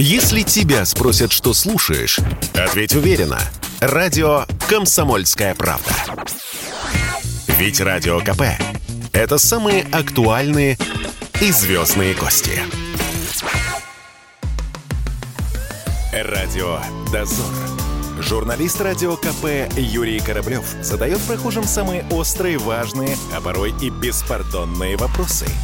Если тебя спросят, что слушаешь, ответь уверенно. Радио «Комсомольская правда». Ведь Радио КП – это самые актуальные и звездные гости. Радио «Дозор». Журналист радио КП Юрий Кораблев задает прохожим самые острые, важные, а порой и беспардонные вопросы –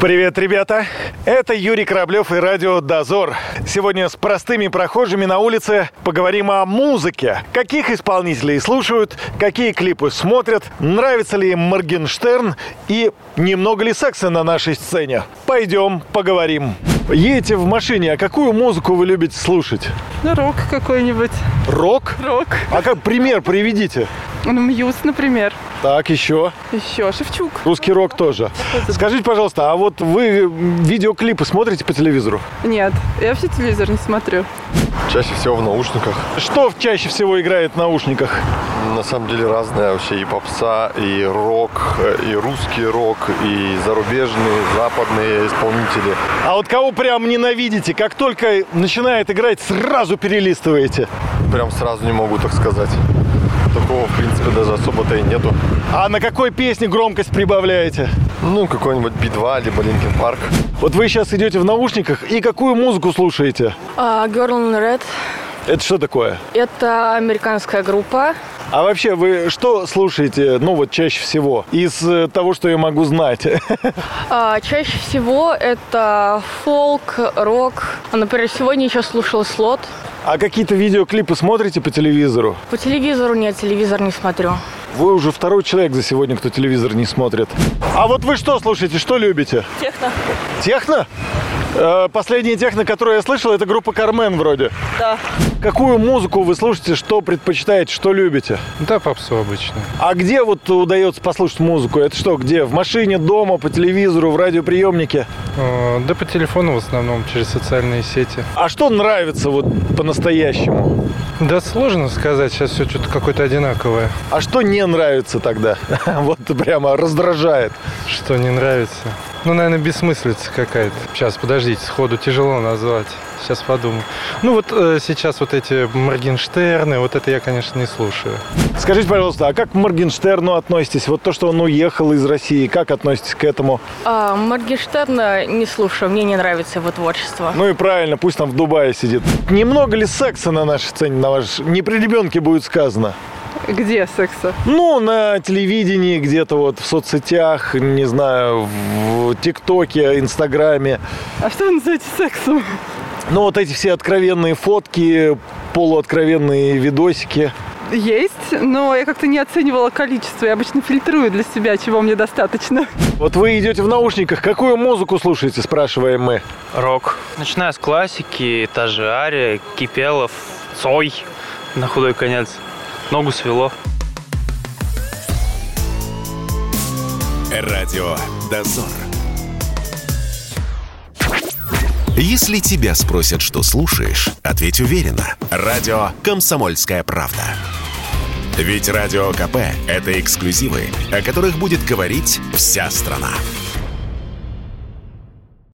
Привет, ребята! Это Юрий Кораблев и радио «Дозор». Сегодня с простыми прохожими на улице поговорим о музыке. Каких исполнителей слушают, какие клипы смотрят, нравится ли им Моргенштерн и немного ли секса на нашей сцене. Пойдем поговорим. Едете в машине, а какую музыку вы любите слушать? Ну, рок какой-нибудь. Рок? Рок. А как пример приведите? Ну, Мьюз, например. Так, еще. Еще Шевчук. Русский рок тоже. Скажите, пожалуйста, а вот вы видеоклипы смотрите по телевизору? Нет, я вообще телевизор не смотрю. Чаще всего в наушниках. Что чаще всего играет в наушниках? На самом деле разное вообще. И попса, и рок, и русский рок, и зарубежные, западные исполнители. А вот кого прям ненавидите? Как только начинает играть, сразу перелистываете? Прям сразу не могу так сказать. Такого, в принципе, даже особо-то и нету. А на какой песне громкость прибавляете? Ну, какой-нибудь Би-2, либо Линкен Парк. Вот вы сейчас идете в наушниках и какую музыку слушаете? А, Girl in Red. Это что такое? Это американская группа. А вообще вы что слушаете, ну вот чаще всего, из э, того, что я могу знать? А, чаще всего это фолк, рок. Например, сегодня еще слушала слот. А какие-то видеоклипы смотрите по телевизору? По телевизору нет, телевизор не смотрю. Вы уже второй человек за сегодня, кто телевизор не смотрит. А вот вы что слушаете, что любите? Техно. Техно? Э, Последняя техно, которую я слышал, это группа Кармен вроде. Да. Какую музыку вы слушаете, что предпочитаете, что любите? Да, попсу обычно. А где вот удается послушать музыку? Это что, где? В машине, дома, по телевизору, в радиоприемнике? Э, Да по телефону в основном, через социальные сети. А что нравится вот по-настоящему? Да сложно сказать, сейчас все что-то какое-то одинаковое. А что не нравится тогда? Вот прямо раздражает. Что не нравится. Ну, наверное, бессмыслица какая-то. Сейчас, подождите, сходу тяжело назвать. Сейчас подумаю. Ну, вот э, сейчас вот эти Моргенштерны, вот это я, конечно, не слушаю. Скажите, пожалуйста, а как к Моргенштерну относитесь? Вот то, что он уехал из России, как относитесь к этому? А, Моргенштерна не слушаю, мне не нравится его творчество. Ну и правильно, пусть там в Дубае сидит. Немного ли секса на нашей сцене, на ваш... Не при ребенке будет сказано? Где секса? Ну, на телевидении, где-то вот в соцсетях, не знаю, в ТикТоке, Инстаграме. А что вы называете сексом? Ну, вот эти все откровенные фотки, полуоткровенные видосики. Есть, но я как-то не оценивала количество. Я обычно фильтрую для себя, чего мне достаточно. Вот вы идете в наушниках, какую музыку слушаете, спрашиваем мы. Рок. Начиная с классики, та же Ария, Кипелов, Цой на худой конец. Ногу свело. Радио «Дозор». Если тебя спросят, что слушаешь, ответь уверенно. Радио «Комсомольская правда». Ведь Радио КП – это эксклюзивы, о которых будет говорить вся страна.